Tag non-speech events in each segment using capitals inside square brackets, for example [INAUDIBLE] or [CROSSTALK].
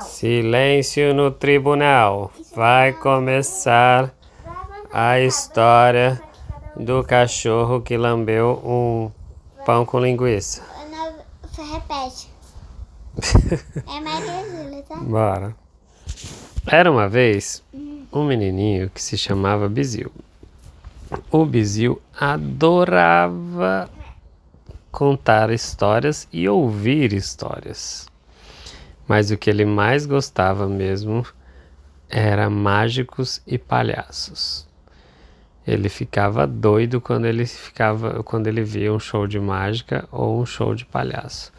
Silêncio no tribunal. Vai começar a história do cachorro que lambeu um pão com linguiça. Repete. [LAUGHS] é mais que tá? Bora. Era uma vez um menininho que se chamava Bizil. O Bizil adorava contar histórias e ouvir histórias. Mas o que ele mais gostava mesmo era mágicos e palhaços. Ele ficava doido quando ele ficava quando ele via um show de mágica ou um show de palhaço.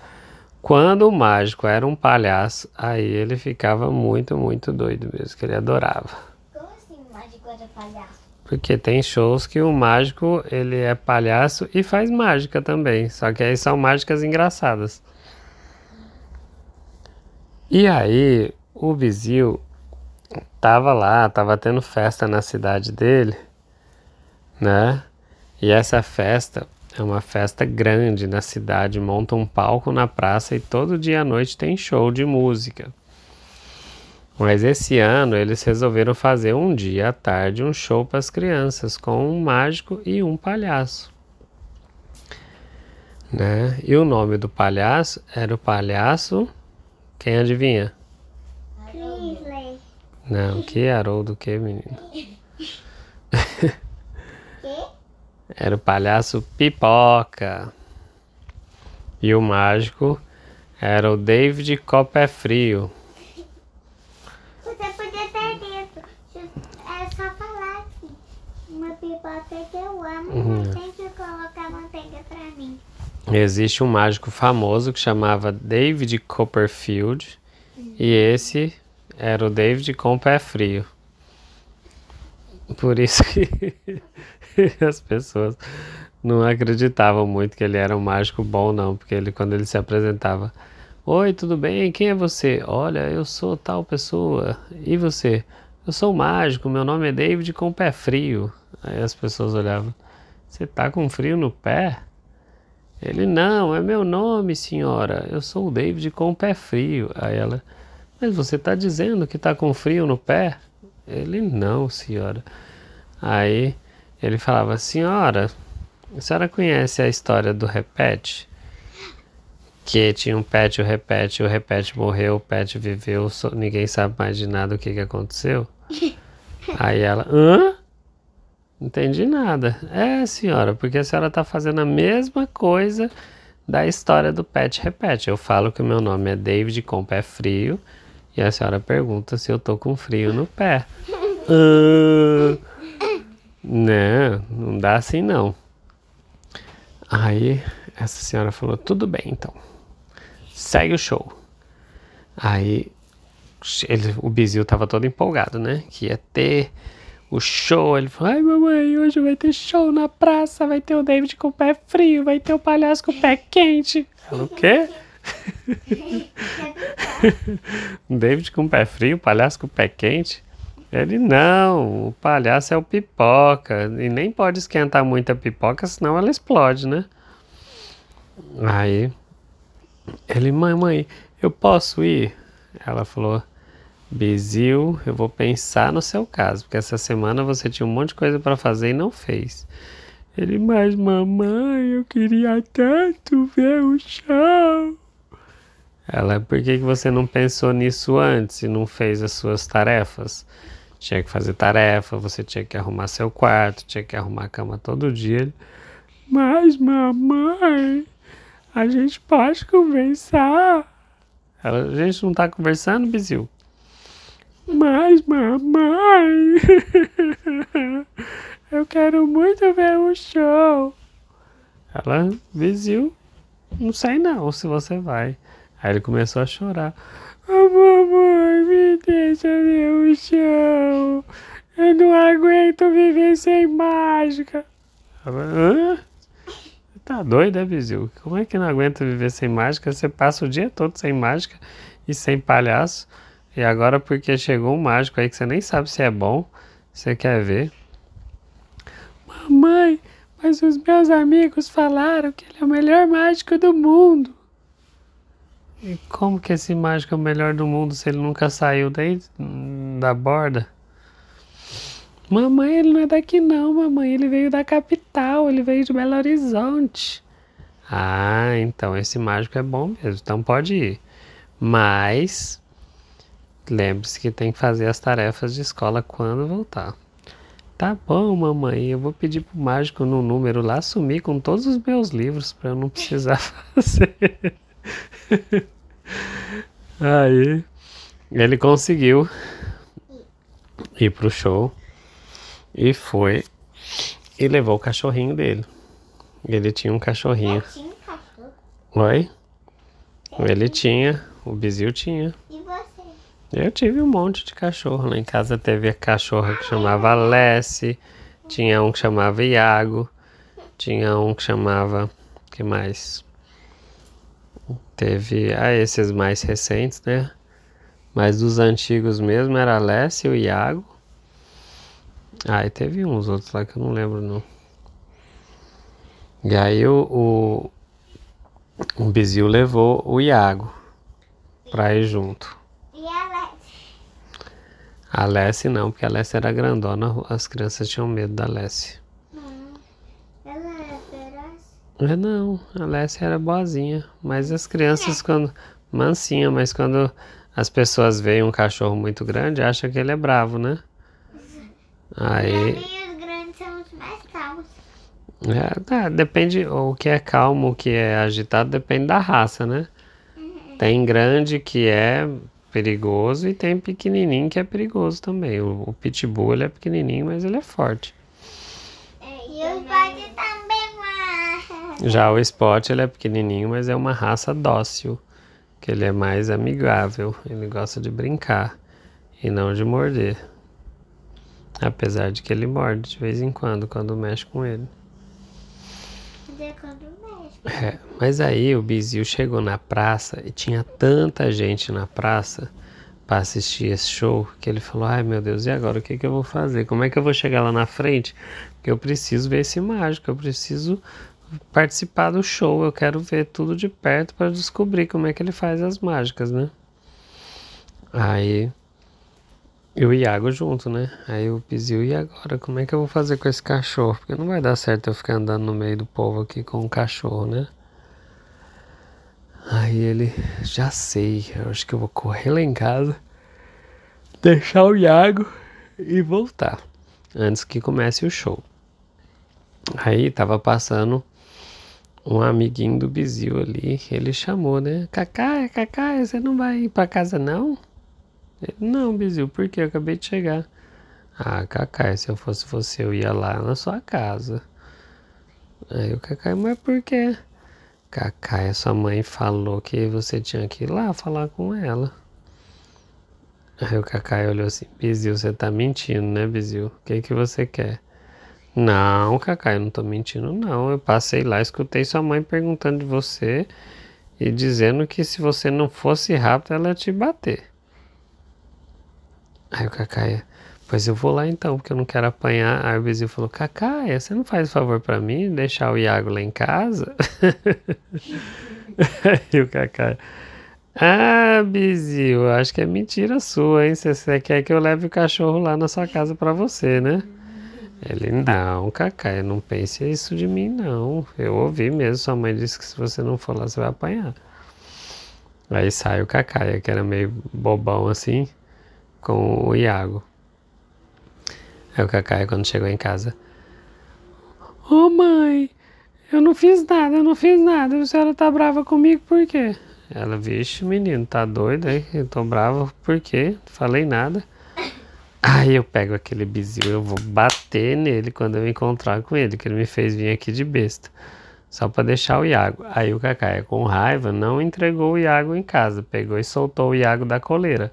Quando o mágico era um palhaço, aí ele ficava muito, muito doido mesmo, que ele adorava. Como assim mágico era palhaço? Porque tem shows que o mágico ele é palhaço e faz mágica também, só que aí são mágicas engraçadas. E aí o Bizil tava lá, tava tendo festa na cidade dele, né? E essa festa é uma festa grande na cidade, monta um palco na praça e todo dia à noite tem show de música. Mas esse ano eles resolveram fazer um dia à tarde um show para as crianças com um mágico e um palhaço. Né? E o nome do palhaço era o palhaço. Quem adivinha? Crisley. Não, que Haroldo que menino? Que? Era o palhaço Pipoca. E o mágico era o David Copperfrio. Você podia ter dito. É só falar assim. Uma pipoca que eu amo, Uhum. mas tem que colocar manteiga pra mim. Existe um mágico famoso que chamava David Copperfield e esse era o David com pé frio. Por isso que [LAUGHS] as pessoas não acreditavam muito que ele era um mágico bom não, porque ele quando ele se apresentava, Oi, tudo bem? Quem é você? Olha, eu sou tal pessoa. E você? Eu sou mágico, meu nome é David com pé frio. Aí as pessoas olhavam, você tá com frio no pé? Ele, não, é meu nome, senhora. Eu sou o David com o pé frio. Aí ela, mas você está dizendo que está com frio no pé? Ele, não, senhora. Aí ele falava, senhora, a senhora conhece a história do Repete? Que tinha um pet, o Repete, o Repete morreu, o pet viveu, ninguém sabe mais de nada o que, que aconteceu. [LAUGHS] Aí ela, hã? Entendi nada. É, senhora, porque a senhora está fazendo a mesma coisa da história do Pet Repete. Eu falo que o meu nome é David com pé frio e a senhora pergunta se eu tô com frio no pé. Ah, não, não dá assim não. Aí essa senhora falou: tudo bem então, segue o show. Aí ele, o Bizil tava todo empolgado, né? Que ia ter o show. Ele falou: Ai, mamãe, hoje vai ter show na praça. Vai ter o David com o pé frio, vai ter o palhaço com o pé quente. Ela, o quê? [LAUGHS] David com o pé frio, palhaço com o pé quente? Ele não, o palhaço é o pipoca. E nem pode esquentar muito a pipoca, senão ela explode, né? Aí ele, mãe, mãe, eu posso ir? Ela falou, Bizil, eu vou pensar no seu caso, porque essa semana você tinha um monte de coisa para fazer e não fez. Ele, mas mamãe, eu queria tanto ver o show. Ela, por que, que você não pensou nisso antes e não fez as suas tarefas? Tinha que fazer tarefa, você tinha que arrumar seu quarto, tinha que arrumar a cama todo dia. Mas mamãe, a gente pode conversar. Ela, a gente não tá conversando, Bizil? Mas mamãe, [LAUGHS] eu quero muito ver o show. Ela, Bizil, não sei não se você vai. Aí ele começou a chorar. Oh, mamãe, me deixa ver o show. Eu não aguento viver sem mágica. Ela, Hã? Tá doido, é, Bizil? Como é que não aguenta viver sem mágica? Você passa o dia todo sem mágica e sem palhaço. E agora, porque chegou um mágico aí que você nem sabe se é bom, você quer ver. Mamãe, mas os meus amigos falaram que ele é o melhor mágico do mundo. E como que esse mágico é o melhor do mundo se ele nunca saiu daí da borda? Mamãe, ele não é daqui não, mamãe. Ele veio da capital, ele veio de Belo Horizonte. Ah, então esse mágico é bom mesmo, então pode ir. Mas lembre-se que tem que fazer as tarefas de escola quando voltar. Tá bom, mamãe, eu vou pedir pro mágico no número lá sumir com todos os meus livros para eu não precisar [LAUGHS] fazer. Aí ele conseguiu ir pro show e foi e levou o cachorrinho dele. Ele tinha um cachorrinho. Tinha um cachorro. Oi? Ele tinha, o Bizil tinha. E? Eu tive um monte de cachorro. Lá em casa teve a cachorra que chamava Alessi, tinha um que chamava Iago, tinha um que chamava. que mais? Teve. Ah, esses mais recentes, né? Mas dos antigos mesmo era Alessi e o Iago. Ah, teve uns outros lá que eu não lembro não. E aí o, o, o Bizil levou o Iago pra ir junto. E ela? A Alessi não, porque a Alessi era grandona, as crianças tinham medo da Alessi. Não. Ela é feroz? É, Não, a Alessi era boazinha, mas as crianças quando... Mansinha, mas quando as pessoas veem um cachorro muito grande, acham que ele é bravo, né? Aí... Pra mim, os grandes são os mais calmos. É, tá, depende, o que é calmo, o que é agitado, depende da raça, né? Tem grande que é perigoso e tem pequenininho que é perigoso também. O, o pitbull, ele é pequenininho, mas ele é forte. E os pode também, mas... Já o Spot, ele é pequenininho, mas é uma raça dócil, que ele é mais amigável, ele gosta de brincar e não de morder. Apesar de que ele morde de vez em quando, quando mexe com ele. É quando. É, mas aí o Bizil chegou na praça e tinha tanta gente na praça para assistir esse show que ele falou: Ai meu Deus, e agora o que, que eu vou fazer? Como é que eu vou chegar lá na frente? Porque eu preciso ver esse mágico, eu preciso participar do show, eu quero ver tudo de perto para descobrir como é que ele faz as mágicas, né? Aí e o Iago junto, né? Aí o Bizil, e agora? Como é que eu vou fazer com esse cachorro? Porque não vai dar certo eu ficar andando no meio do povo aqui com um cachorro, né? Aí ele, já sei, eu acho que eu vou correr lá em casa, deixar o Iago e voltar, antes que comece o show. Aí tava passando um amiguinho do Bizil ali, ele chamou, né? Cacá, Cacá, você não vai ir pra casa não? Ele, não, Bizil, por quê? Eu acabei de chegar. Ah, Cacá, se eu fosse você, eu ia lá na sua casa. Aí o Cacá, mas por quê? Cacá, sua mãe falou que você tinha que ir lá falar com ela. Aí o Cacá olhou assim, Bizil, você tá mentindo, né, Bizil? O que que você quer? Não, Cacá, eu não tô mentindo, não. Eu passei lá, escutei sua mãe perguntando de você e dizendo que se você não fosse rápido, ela ia te bater. Aí o Cacaia, pois eu vou lá então, porque eu não quero apanhar. Aí o Bizil falou, Cacaia, você não faz favor para mim, deixar o Iago lá em casa? [LAUGHS] Aí o Cacaia, ah, Bizil, acho que é mentira sua, hein? Você, você quer que eu leve o cachorro lá na sua casa para você, né? Ele, não, Cacaia, não pense isso de mim, não. Eu ouvi mesmo, sua mãe disse que se você não for lá, você vai apanhar. Aí sai o Cacaia, que era meio bobão assim com o Iago. Aí o Cacai, quando chegou em casa, oh, mãe, eu não fiz nada, eu não fiz nada. A senhora tá brava comigo por quê? Ela, vixe, menino, tá doido aí? Eu tô brava por quê? Falei nada. Aí eu pego aquele bizil, eu vou bater nele quando eu encontrar com ele, que ele me fez vir aqui de besta. Só para deixar o Iago. Aí o Cacai, com raiva, não entregou o Iago em casa. Pegou e soltou o Iago da coleira.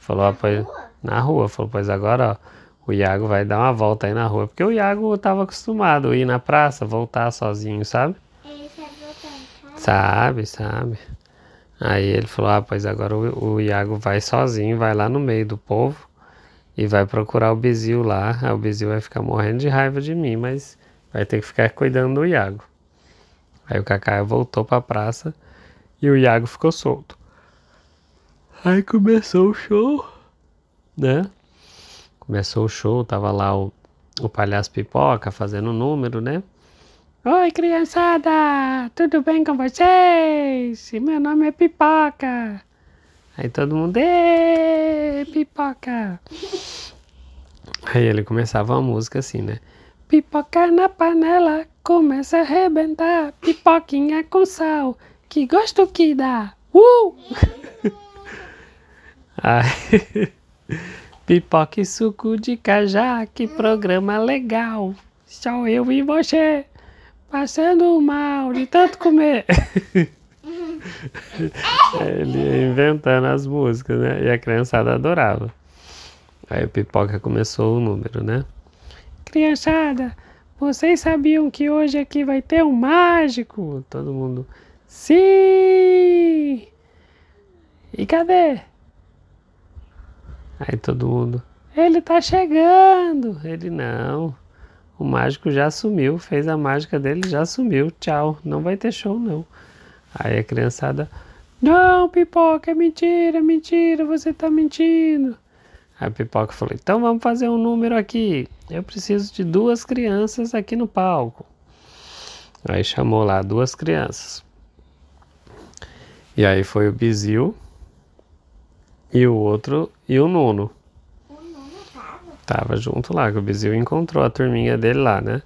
Falou, ah, pois, na rua. Falou, pois agora, ó, o Iago vai dar uma volta aí na rua. Porque o Iago estava acostumado a ir na praça, voltar sozinho, sabe? Ele sabe voltar casa? Sabe, sabe. Aí ele falou, ah, pois agora o, o Iago vai sozinho, vai lá no meio do povo e vai procurar o Bizil lá. Aí o Bizil vai ficar morrendo de raiva de mim, mas vai ter que ficar cuidando do Iago. Aí o Cacá voltou para a praça e o Iago ficou solto. Aí começou o show, né? Começou o show, tava lá o, o palhaço pipoca fazendo o número, né? Oi, criançada! Tudo bem com vocês? Meu nome é Pipoca. Aí todo mundo, Ê, Pipoca! Aí ele começava a música assim, né? Pipoca na panela, começa a arrebentar. Pipoquinha com sal, que gosto que dá. Uh! [LAUGHS] [LAUGHS] Pipoca e suco de cajá, que programa legal. Só eu e você, passando mal de tanto comer. [LAUGHS] Ele ia inventando as músicas, né? E a criançada adorava. Aí o pipoca começou o número, né? Criançada, vocês sabiam que hoje aqui vai ter um mágico? Todo mundo. Sim! E cadê? Aí todo mundo. Ele tá chegando! Ele não. O mágico já sumiu, fez a mágica dele, já sumiu. Tchau, não vai ter show não. Aí a criançada. Não, pipoca, é mentira, é mentira, você tá mentindo. A pipoca falou: então vamos fazer um número aqui. Eu preciso de duas crianças aqui no palco. Aí chamou lá duas crianças. E aí foi o Bizil e o outro e o Nuno. O Nuno tava. Tava junto lá, que o Bizil encontrou a turminha dele lá, né?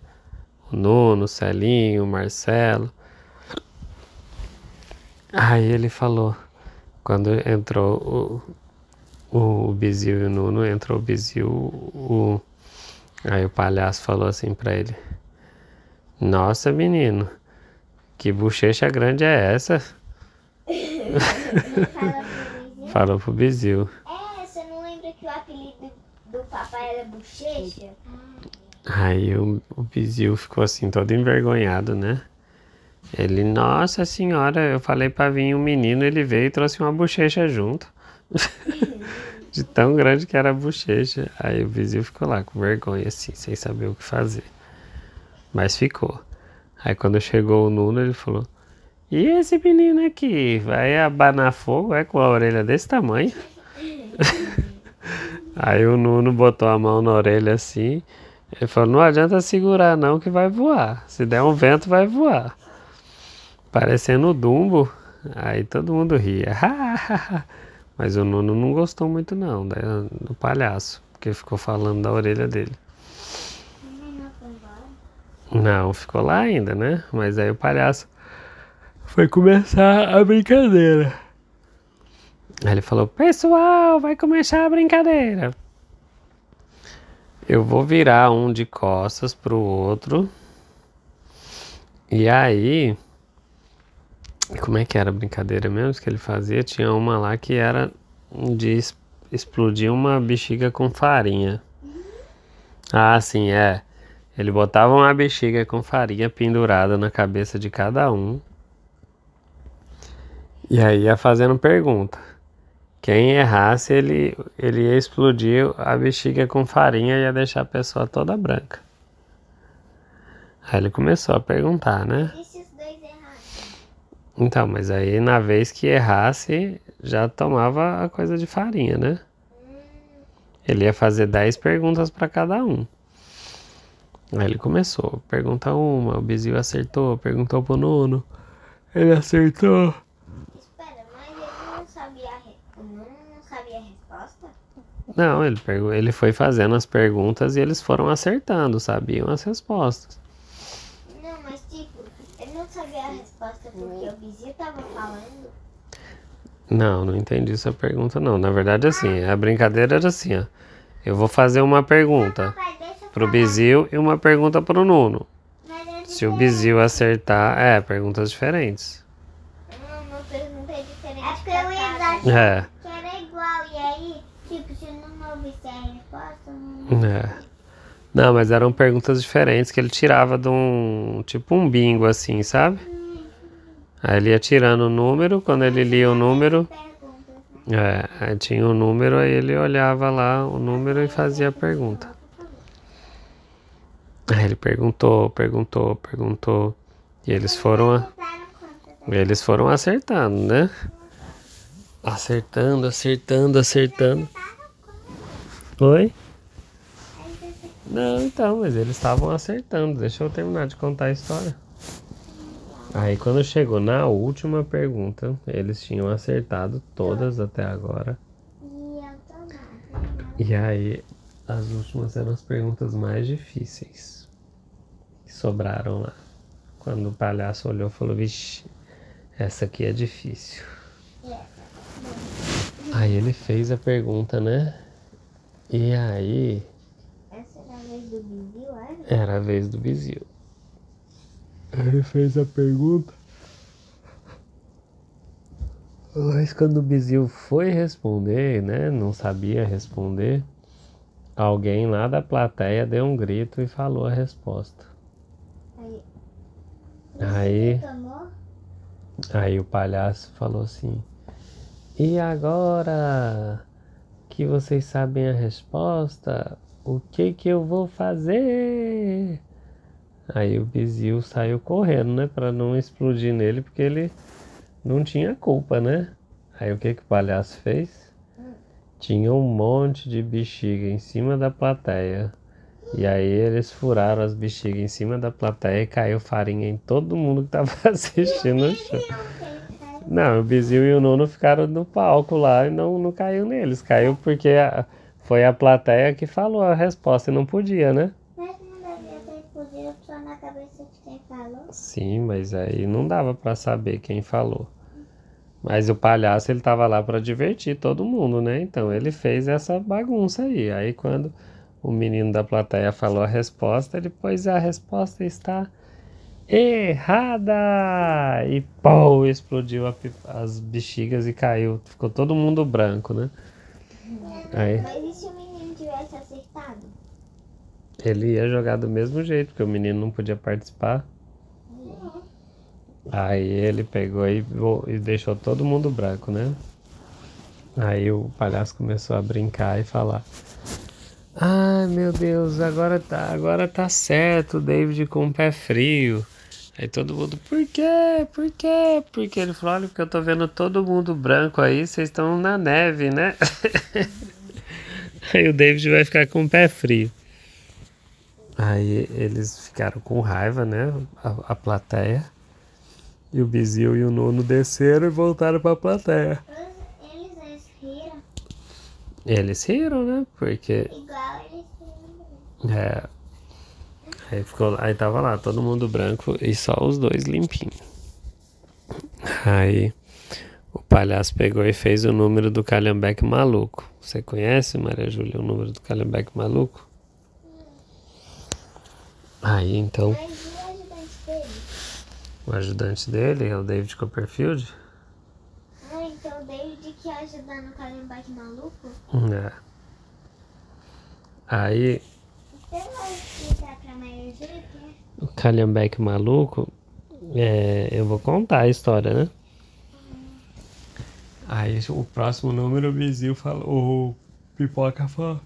O Nuno, o Celinho, o Marcelo. Aí ele falou, quando entrou o, o Bizil e o Nuno, entrou o Bizil, o, aí o palhaço falou assim pra ele, Nossa menino, que bochecha grande é essa? [LAUGHS] Vizinho. Falou pro Bizil. É, você não lembra que o apelido do papai era bochecha? Aí o, o Bizil ficou assim, todo envergonhado, né? Ele, nossa senhora, eu falei pra vir um menino, ele veio e trouxe uma bochecha junto. [LAUGHS] De tão grande que era a bochecha. Aí o Bizil ficou lá com vergonha, assim, sem saber o que fazer. Mas ficou. Aí quando chegou o Nuno, ele falou: E esse menino aqui? Vai abanar fogo? É com a orelha desse tamanho? [LAUGHS] Aí o Nuno botou a mão na orelha assim. Ele falou: Não adianta segurar, não, que vai voar. Se der um vento, vai voar. Parecendo o Dumbo. Aí todo mundo ria. [LAUGHS] Mas o Nuno não gostou muito, não, da- do palhaço. Porque ficou falando da orelha dele. Não, ficou lá ainda, né? Mas aí o palhaço foi começar a brincadeira. Aí ele falou: Pessoal, vai começar a brincadeira. Eu vou virar um de costas pro outro. E aí. Como é que era a brincadeira mesmo que ele fazia? Tinha uma lá que era de explodir uma bexiga com farinha. Ah, sim, é. Ele botava uma bexiga com farinha pendurada na cabeça de cada um. E aí ia fazendo pergunta. Quem errasse, ele, ele ia explodir a bexiga com farinha e ia deixar a pessoa toda branca. Aí ele começou a perguntar, né? E se os dois errassem? Então, mas aí na vez que errasse, já tomava a coisa de farinha, né? Ele ia fazer 10 perguntas para cada um. Aí ele começou, pergunta uma, o Bizil acertou, perguntou pro Nuno, ele acertou. Espera, mas ele não sabia a re... O Nuno não sabia a resposta? Não, ele, ele foi fazendo as perguntas e eles foram acertando, sabiam as respostas. Não, mas tipo, ele não sabia a resposta porque o vizinho tava falando. Não, não entendi sua pergunta não. Na verdade, assim, a brincadeira era assim, ó. Eu vou fazer uma pergunta Papai, deixa eu pro. Bizil e uma pergunta pro Nuno. É Se o. Bizil acertar, é, perguntas diferentes. Não, uma pergunta é diferente. É porque eu ia dar É, que era igual. E aí, tipo, se não ouvisse a resposta, não. É. Não, mas eram perguntas diferentes que ele tirava de um, tipo um bingo assim, sabe? Aí ele ia tirando o número, quando ele lia o número, é, aí tinha o número, aí ele olhava lá o número e fazia a pergunta. Aí ele perguntou, perguntou, perguntou, e eles foram, a- eles foram acertando, né? Acertando, acertando, acertando. Oi? Não, então, mas eles estavam acertando. Deixa eu terminar de contar a história. Aí quando chegou na última pergunta, eles tinham acertado todas até agora. E aí as últimas eram as perguntas mais difíceis que sobraram lá. Quando o palhaço olhou, falou: Vixe, essa aqui é difícil. Aí ele fez a pergunta, né? E aí. Essa era a vez do Bizil, era? Era a vez do Bizil. Ele fez a pergunta. Mas quando o Bizil foi responder, né? Não sabia responder. Alguém lá da plateia deu um grito e falou a resposta. Aí. Aí, aí o palhaço falou assim: E agora que vocês sabem a resposta, o que que eu vou fazer? Aí o Bizil saiu correndo, né, Pra não explodir nele, porque ele não tinha culpa, né? Aí o que que o palhaço fez? Tinha um monte de bexiga em cima da plateia. E aí eles furaram as bexigas em cima da plateia e caiu farinha em todo mundo que tava [LAUGHS] assistindo o show. Não, o Bizil e o Nuno ficaram no palco lá e não, não caiu neles. Caiu porque a- foi a plateia que falou a resposta e não podia, né? Mas não devia ter explodido só na cabeça de quem falou. Sim, mas aí não dava pra saber quem falou. Mas o palhaço ele tava lá pra divertir todo mundo, né? Então ele fez essa bagunça aí. Aí quando o menino da plateia falou a resposta, ele pôs a resposta está errada e pô, explodiu a as bexigas e caiu. Ficou todo mundo branco, né? Aí Mas e se o menino tivesse acertado? Ele ia jogar do mesmo jeito, porque o menino não podia participar. Aí ele pegou e, e deixou todo mundo branco, né? Aí o palhaço começou a brincar e falar: Ai meu Deus, agora tá, agora tá certo, o David com o pé frio. Aí todo mundo, por quê? Por quê? Porque ele falou, olha, porque eu tô vendo todo mundo branco aí, vocês estão na neve, né? [LAUGHS] aí o David vai ficar com o pé frio. Aí eles ficaram com raiva, né? A, a plateia. E o Bizil e o Nuno desceram e voltaram pra plateia. Eles, eles riram Eles riram, né? Porque. igual eles riram. É. Aí, ficou, aí tava lá, todo mundo branco e só os dois limpinhos. Aí o palhaço pegou e fez o número do Calhambeque maluco. Você conhece, Maria Júlia, o número do Calhambeque maluco? Aí então, o ajudante dele? é o David Copperfield. Ah, então o David que ia ajudar no Calhambeque maluco? É. Aí Você vai explicar pra Maria o Calhambeque maluco, é, eu vou contar a história, né? Aí o próximo número o Bizil falou, o Pipoca falou.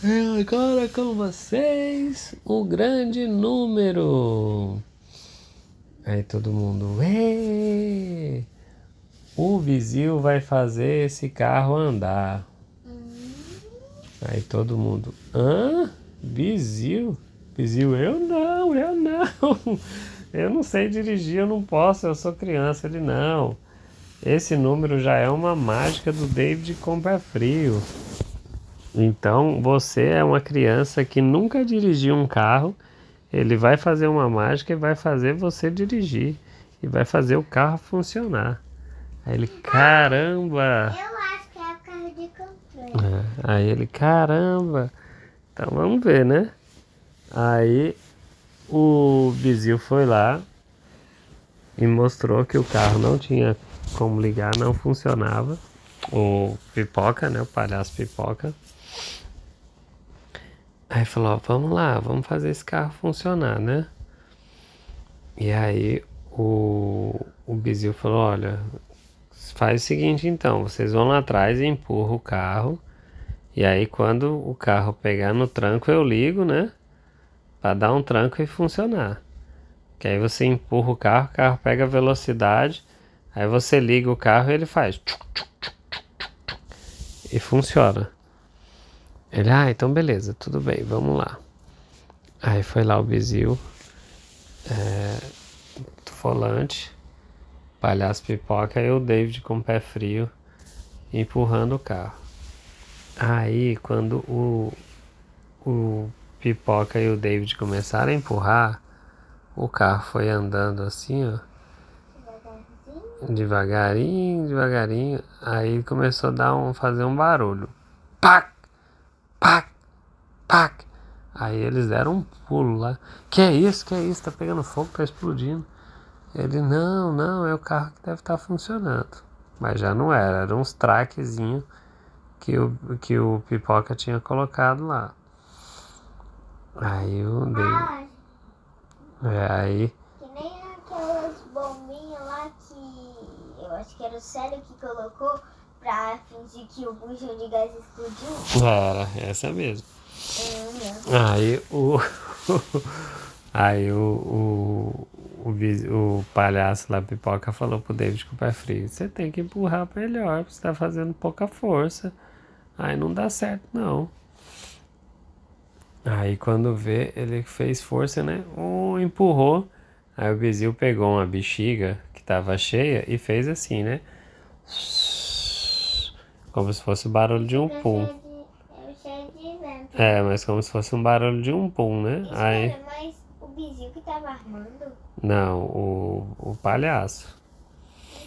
E agora com vocês, o grande número. Aí todo mundo, Ê! o Bizil vai fazer esse carro andar. Aí todo mundo, hã? Bizil? Bizil, eu não, eu não. [LAUGHS] Eu não sei dirigir, eu não posso, eu sou criança. Ele, não. Esse número já é uma mágica do David com pé frio. Então, você é uma criança que nunca dirigiu um carro, ele vai fazer uma mágica e vai fazer você dirigir. E vai fazer o carro funcionar. Aí ele, caramba! Eu acho que é o carro de controle. É, aí ele, caramba! Então vamos ver, né? Aí o Bizil foi lá e mostrou que o carro não tinha como ligar, não funcionava. O pipoca, né? O palhaço pipoca. Aí falou, ó, vamos lá, vamos fazer esse carro funcionar, né? E aí o, o Bizil falou, olha, faz o seguinte então, vocês vão lá atrás e empurram o carro. E aí quando o carro pegar no tranco eu ligo, né? Pra dar um tranco e funcionar. Que aí você empurra o carro, o carro pega velocidade, Aí você liga o carro e ele faz. E funciona. Ele, ah, então beleza, tudo bem, vamos lá. Aí foi lá o Bizil, é, volante, palhaço pipoca e o David com o pé frio empurrando o carro. Aí quando o, o pipoca e o David começaram a empurrar, o carro foi andando assim, ó. Devagarinho, devagarinho. Aí começou a dar um, fazer um barulho. Pac! Pac! Pac! Aí eles deram um pulo lá. Que é isso? Que é isso? Tá pegando fogo, tá explodindo. Ele, não, não, é o carro que deve estar tá funcionando. Mas já não era, era uns traquezinhos que o, que o Pipoca tinha colocado lá. Aí o dele. É, aí. Que nem aquelas bombinhas lá que eu acho que era o Célio que colocou pra fingir que o bujão de gás explodiu. Era, essa mesmo. É, aí o. [LAUGHS] aí o, o, o, o, palhaço lá, pipoca, falou pro David com o pé frio: Você tem que empurrar melhor, você tá fazendo pouca força. Aí não dá certo, não. Aí quando vê, ele fez força, né? Um empurrou. Aí o Bizil pegou uma bexiga que tava cheia e fez assim, né? Como se fosse o barulho de um pum. É, mas como se fosse um barulho de um pum, né? Espera, Aí... mas o Bizil que tava armando? Não, o, o palhaço.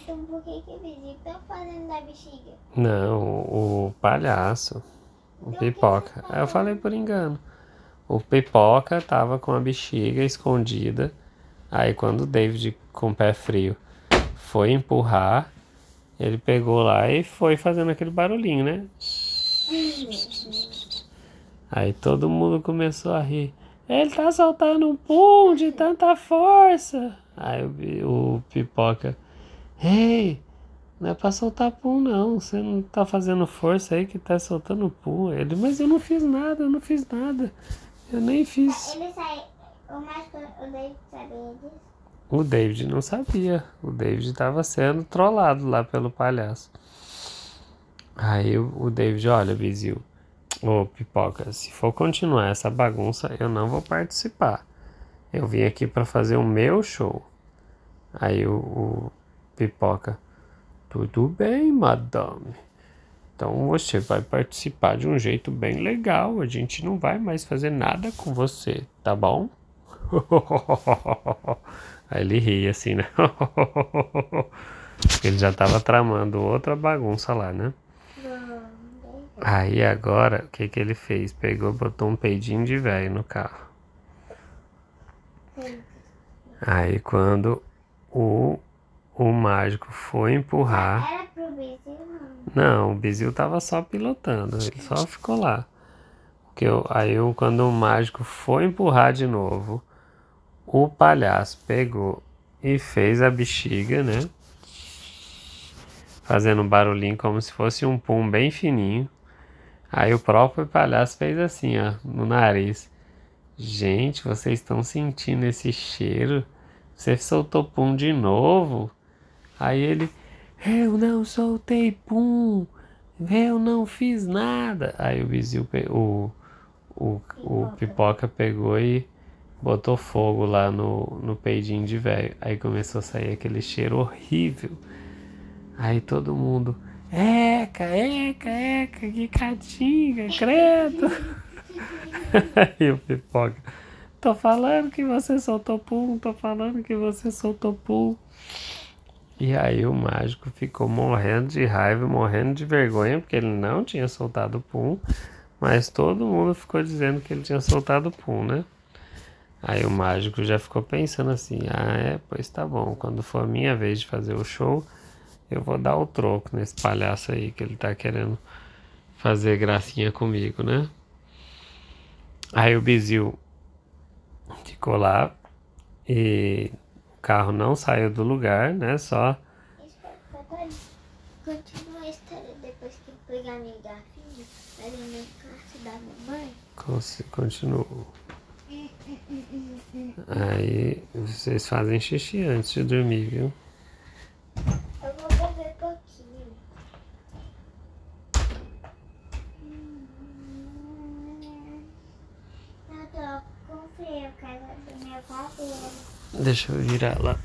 Então por que, que o Bizil tá fazendo da bexiga? Não, o palhaço. O então, pipoca. Aí eu falei por engano. O pipoca tava com a bexiga escondida. Aí quando o David, com o pé frio, foi empurrar, ele pegou lá e foi fazendo aquele barulhinho, né? Aí todo mundo começou a rir. Ele tá soltando um pum de tanta força. Aí o, o pipoca. Ei, não é pra soltar pum não. Você não tá fazendo força aí que tá soltando pum. Ele, mas eu não fiz nada, eu não fiz nada. Eu nem fiz. Ele sai. O mágico, o David sabia disso? O David não sabia. O David estava sendo trollado lá pelo palhaço. Aí o, David, olha, Bizil, ô Pipoca, se for continuar essa bagunça, eu não vou participar. Eu vim aqui para fazer o meu show. Aí o, o Pipoca, tudo bem, madame. Então você vai participar de um jeito bem legal. A gente não vai mais fazer nada com você, tá bom? [LAUGHS] Aí ele ri assim, né? [LAUGHS] ele já tava tramando outra bagunça lá, né? Aí agora, o que que ele fez? Pegou, botou um peidinho de velho no carro. Aí quando o, o mágico foi empurrar. Era pro não, o Bizil tava só pilotando, ele só ficou lá. Que eu, aí eu, quando o mágico foi empurrar de novo, o palhaço pegou e fez a bexiga, né? Fazendo um barulhinho como se fosse um pum bem fininho. Aí o próprio palhaço fez assim, ó, no nariz. Gente, vocês estão sentindo esse cheiro? Você soltou pum de novo? Aí ele, eu não soltei pum. Eu não fiz nada. Aí o vizinho, o, o, o pipoca pegou e botou fogo lá no, no peidinho de velho. Aí começou a sair aquele cheiro horrível. Aí todo mundo, eca, eca, eca, que catinga, credo. Aí [LAUGHS] o pipoca, tô falando que você soltou pum, tô falando que você soltou pum. E aí o mágico ficou morrendo de raiva, morrendo de vergonha, porque ele não tinha soltado pum, mas todo mundo ficou dizendo que ele tinha soltado pum, né? Aí o mágico já ficou pensando assim: ah, é, pois tá bom, quando for a minha vez de fazer o show, eu vou dar o troco nesse palhaço aí que ele tá querendo fazer gracinha comigo, né? Aí o Bizil ficou lá e carro não saiu do lugar, né? Só. Continua a história depois que pegar minha garrafinha, ali no quarto da mamãe. Continuou. Aí vocês fazem xixi antes de dormir, viu? Eu vou beber pouquinho. Eu tô com frio, cara do meu cabelo. Deixa eu virar lá.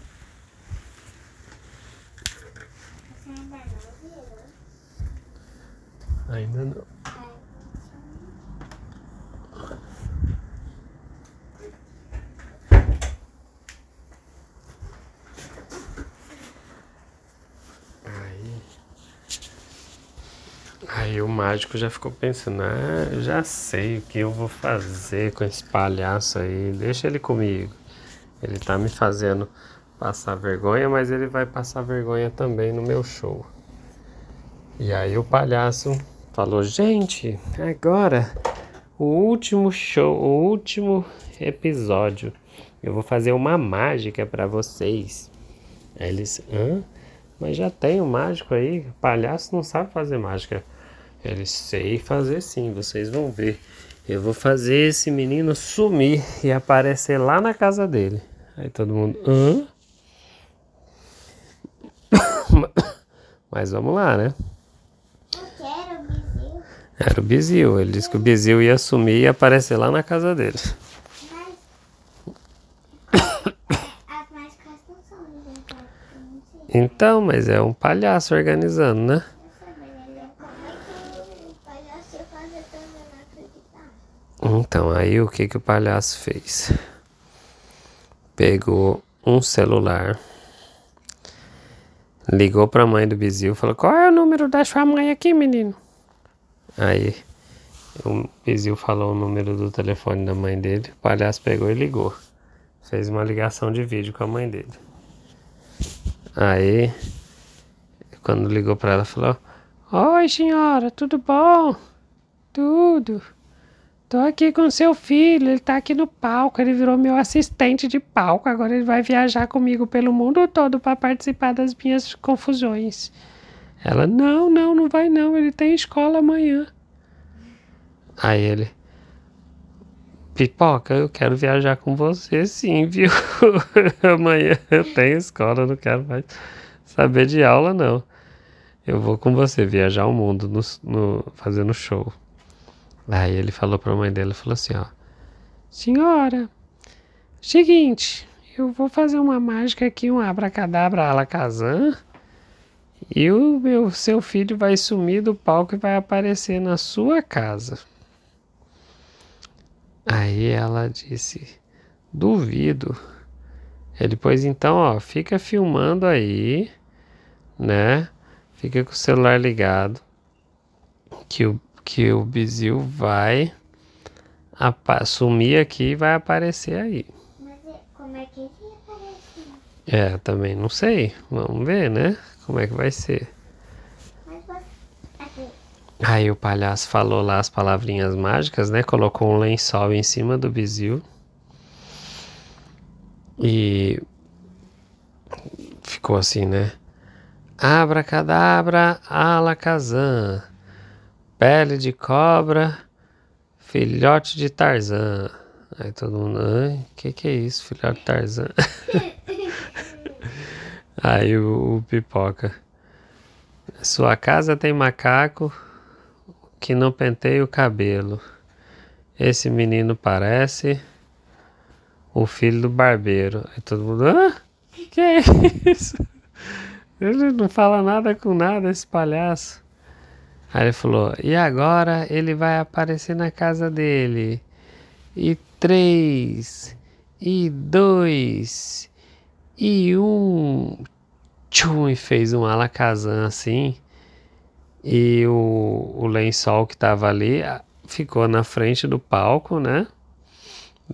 O mágico já ficou pensando, ah, eu já sei o que eu vou fazer com esse palhaço aí, deixa ele comigo. Ele tá me fazendo passar vergonha, mas ele vai passar vergonha também no meu show. E aí o palhaço falou: Gente, agora o último show, o último episódio. Eu vou fazer uma mágica para vocês. Aí eles, hã? Mas já tem um mágico aí. O palhaço não sabe fazer mágica. Eles sei fazer sim, vocês vão ver. Eu vou fazer esse menino sumir e aparecer lá na casa dele. Aí todo mundo, hã? [COUGHS] Mas vamos lá, né? Era o Bizil. Ele disse que o Bizil ia sumir e aparecer lá na casa dele. [COUGHS] Então, mas é um palhaço organizando, né? Então, aí o que que o palhaço fez? Pegou um celular, ligou para a mãe do Bizil, falou: "Qual é o número da sua mãe aqui, menino?" Aí o Bizil falou o número do telefone da mãe dele, o palhaço pegou e ligou. Fez uma ligação de vídeo com a mãe dele. Aí, quando ligou para ela, falou: Oi, senhora, tudo bom? Tudo. Tô aqui com seu filho, ele tá aqui no palco, ele virou meu assistente de palco, agora ele vai viajar comigo pelo mundo todo para participar das minhas confusões. Ela, não, não, não vai não, ele tem escola amanhã. Aí ele, Pipoca, eu quero viajar com você sim, viu? [LAUGHS] amanhã eu tenho escola, não quero mais saber de aula não. Eu vou com você viajar o mundo no, no, fazendo show. Aí ele falou para a mãe dele, falou assim, ó. Senhora, seguinte, eu vou fazer uma mágica aqui, um abracadabra alakazam. E o meu seu filho vai sumir do palco e vai aparecer na sua casa. Aí ela disse: Duvido. Ele, pois então, ó, fica filmando aí, né? Fica com o celular ligado. Que o, que o Bizil vai sumir aqui e vai aparecer aí. Mas é, como é que ele aparece? É, também não sei. Vamos ver, né? Como é que vai ser? Aí o palhaço falou lá as palavrinhas mágicas, né? Colocou um lençol em cima do bizil. E ficou assim, né? Abracadabra, alakazam. Pele de cobra, filhote de Tarzan. Aí todo mundo, o que que é isso, filhote de Tarzan? [LAUGHS] Aí o, o pipoca. Sua casa tem macaco que não penteia o cabelo. Esse menino parece o filho do barbeiro. Aí todo mundo, ah, que é isso? [LAUGHS] Ele não fala nada com nada, esse palhaço. Aí ele falou, e agora ele vai aparecer na casa dele. E três, e dois, e um tchum, e fez um alakazam assim. E o, o lençol que estava ali ficou na frente do palco, né?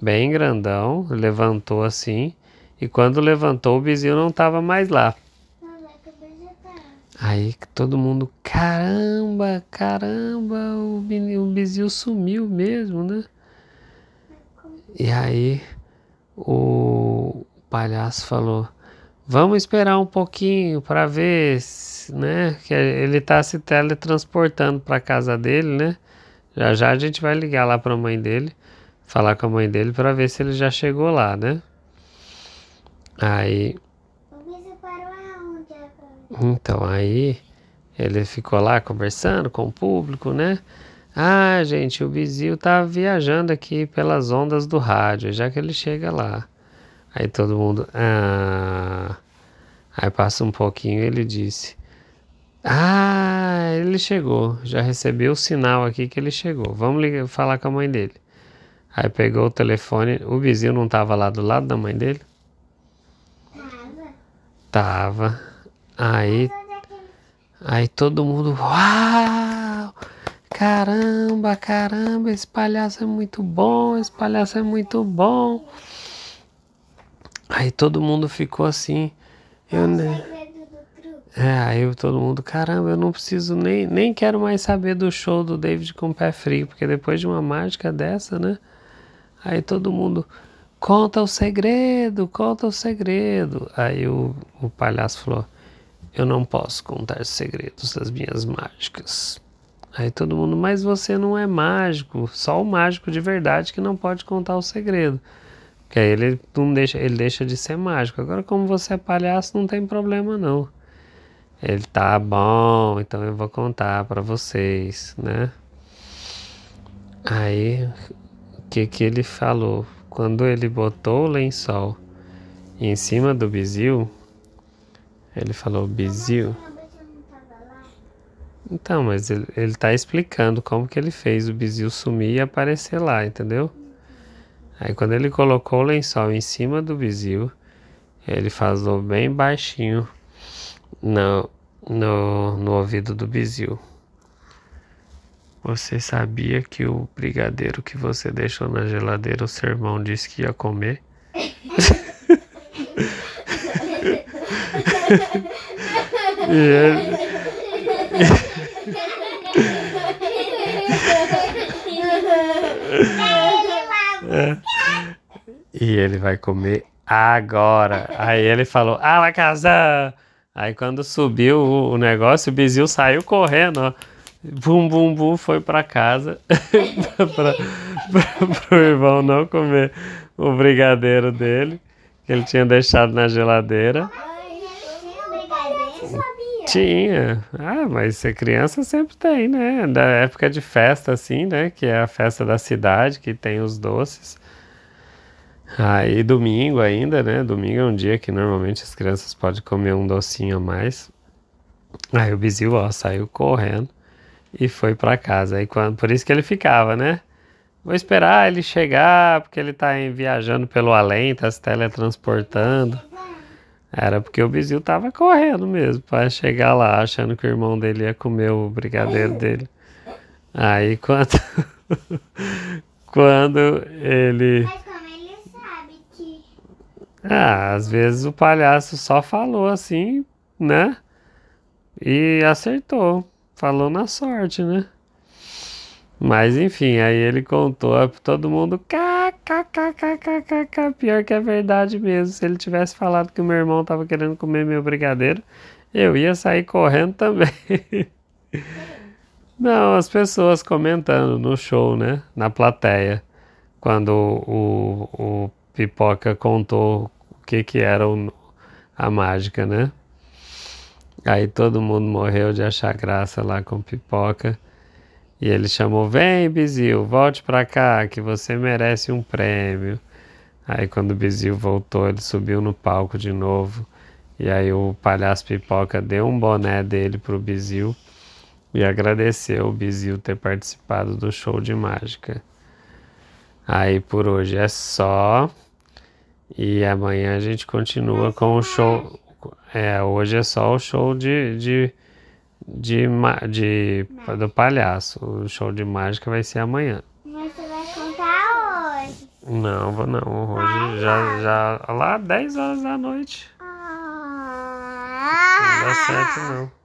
Bem grandão, levantou assim. E quando levantou, o Bizil não estava mais lá. Aí todo mundo, caramba, caramba, o, o Bizil sumiu mesmo, né? E aí o palhaço falou: Vamos esperar um pouquinho para ver, né? Que ele está se teletransportando para casa dele, né? Já já a gente vai ligar lá para a mãe dele, falar com a mãe dele para ver se ele já chegou lá, né? Aí. Então aí ele ficou lá conversando com o público, né? Ah, gente, o Bizil tá viajando aqui pelas ondas do rádio, já que ele chega lá. Aí todo mundo. Ah. Aí passa um pouquinho e ele disse: Ah, ele chegou. Já recebeu o sinal aqui que ele chegou. Vamos ligar, falar com a mãe dele. Aí pegou o telefone. O vizinho não estava lá do lado da mãe dele? Tava. Tava. Aí, aí todo mundo. Uau! Caramba, caramba, esse palhaço é muito bom, esse palhaço é muito bom. Aí todo mundo ficou assim. Eu, truque? É, aí todo mundo, caramba, eu não preciso nem, nem quero mais saber do show do David com o pé frio, porque depois de uma mágica dessa, né? Aí todo mundo, conta o segredo, conta o segredo. Aí o, o palhaço falou, eu não posso contar segredos das minhas mágicas. Aí todo mundo, mas você não é mágico, só o mágico de verdade que não pode contar o segredo. Porque aí ele não deixa, ele deixa de ser mágico. Agora, como você é palhaço, não tem problema não. Ele tá bom, então eu vou contar pra vocês, né? Aí, o que que ele falou? Quando ele botou o lençol em cima do bizil, ele falou, bizil. Então, mas ele, ele tá explicando como que ele fez o bizil sumir e aparecer lá, entendeu? Aí quando ele colocou o lençol em cima do bizil, ele falou bem baixinho no, no, no ouvido do bizil. Você sabia que o brigadeiro que você deixou na geladeira o seu irmão disse que ia comer? [LAUGHS] e ele, [LAUGHS] É. E ele vai comer agora. Aí ele falou, Alakazam! Aí quando subiu o, o negócio, o Bizil saiu correndo, ó. Bum, bum, bum, foi pra casa [LAUGHS] pra, pro irmão não comer o brigadeiro dele, que ele tinha deixado na geladeira. Ai, tinha brigadeiro? sabia. Tinha. Ah, mas ser criança sempre tem, né? Da época de festa, assim, né? Que é a festa da cidade, que tem os doces. Aí domingo ainda, né? Domingo é um dia que normalmente as crianças podem comer um docinho a mais. Aí o Bizil, ó, saiu correndo e foi pra casa. Aí quando, por isso que ele ficava, né? Vou esperar ele chegar, porque ele tá viajando pelo além, tá se teletransportando. Era porque o Bizil tava correndo mesmo pra chegar lá, achando que o irmão dele ia comer o brigadeiro dele. Aí quando [LAUGHS] quando ele Mas como ele sabe que. ah, às vezes o palhaço só falou assim, né? E acertou. Falou na sorte, né? Mas enfim, aí ele contou, aí todo mundo pior que é verdade mesmo. Se ele tivesse falado que o meu irmão tava querendo comer meu brigadeiro, eu ia sair correndo também. [LAUGHS] Não, as pessoas comentando no show, né? Na plateia, quando o, o Pipoca contou o que que era o- a mágica, né? Aí todo mundo morreu de achar graça lá com Pipoca. E ele chamou: Vem, Bizil, volte pra cá, que você merece um prêmio. Aí quando o Bizil voltou, ele subiu no palco de novo. E aí o palhaço Pipoca deu um boné dele pro Bizil e agradeceu o Bizil ter participado do show de mágica. Aí por hoje é só. E amanhã a gente continua com o show. É, hoje é só o show de, de, de, de, do palhaço. O show de mágica vai ser amanhã. Mas você vai contar hoje. Não, vou não. Hoje já, já lá 10 horas da noite. Ah. Não dá certo não.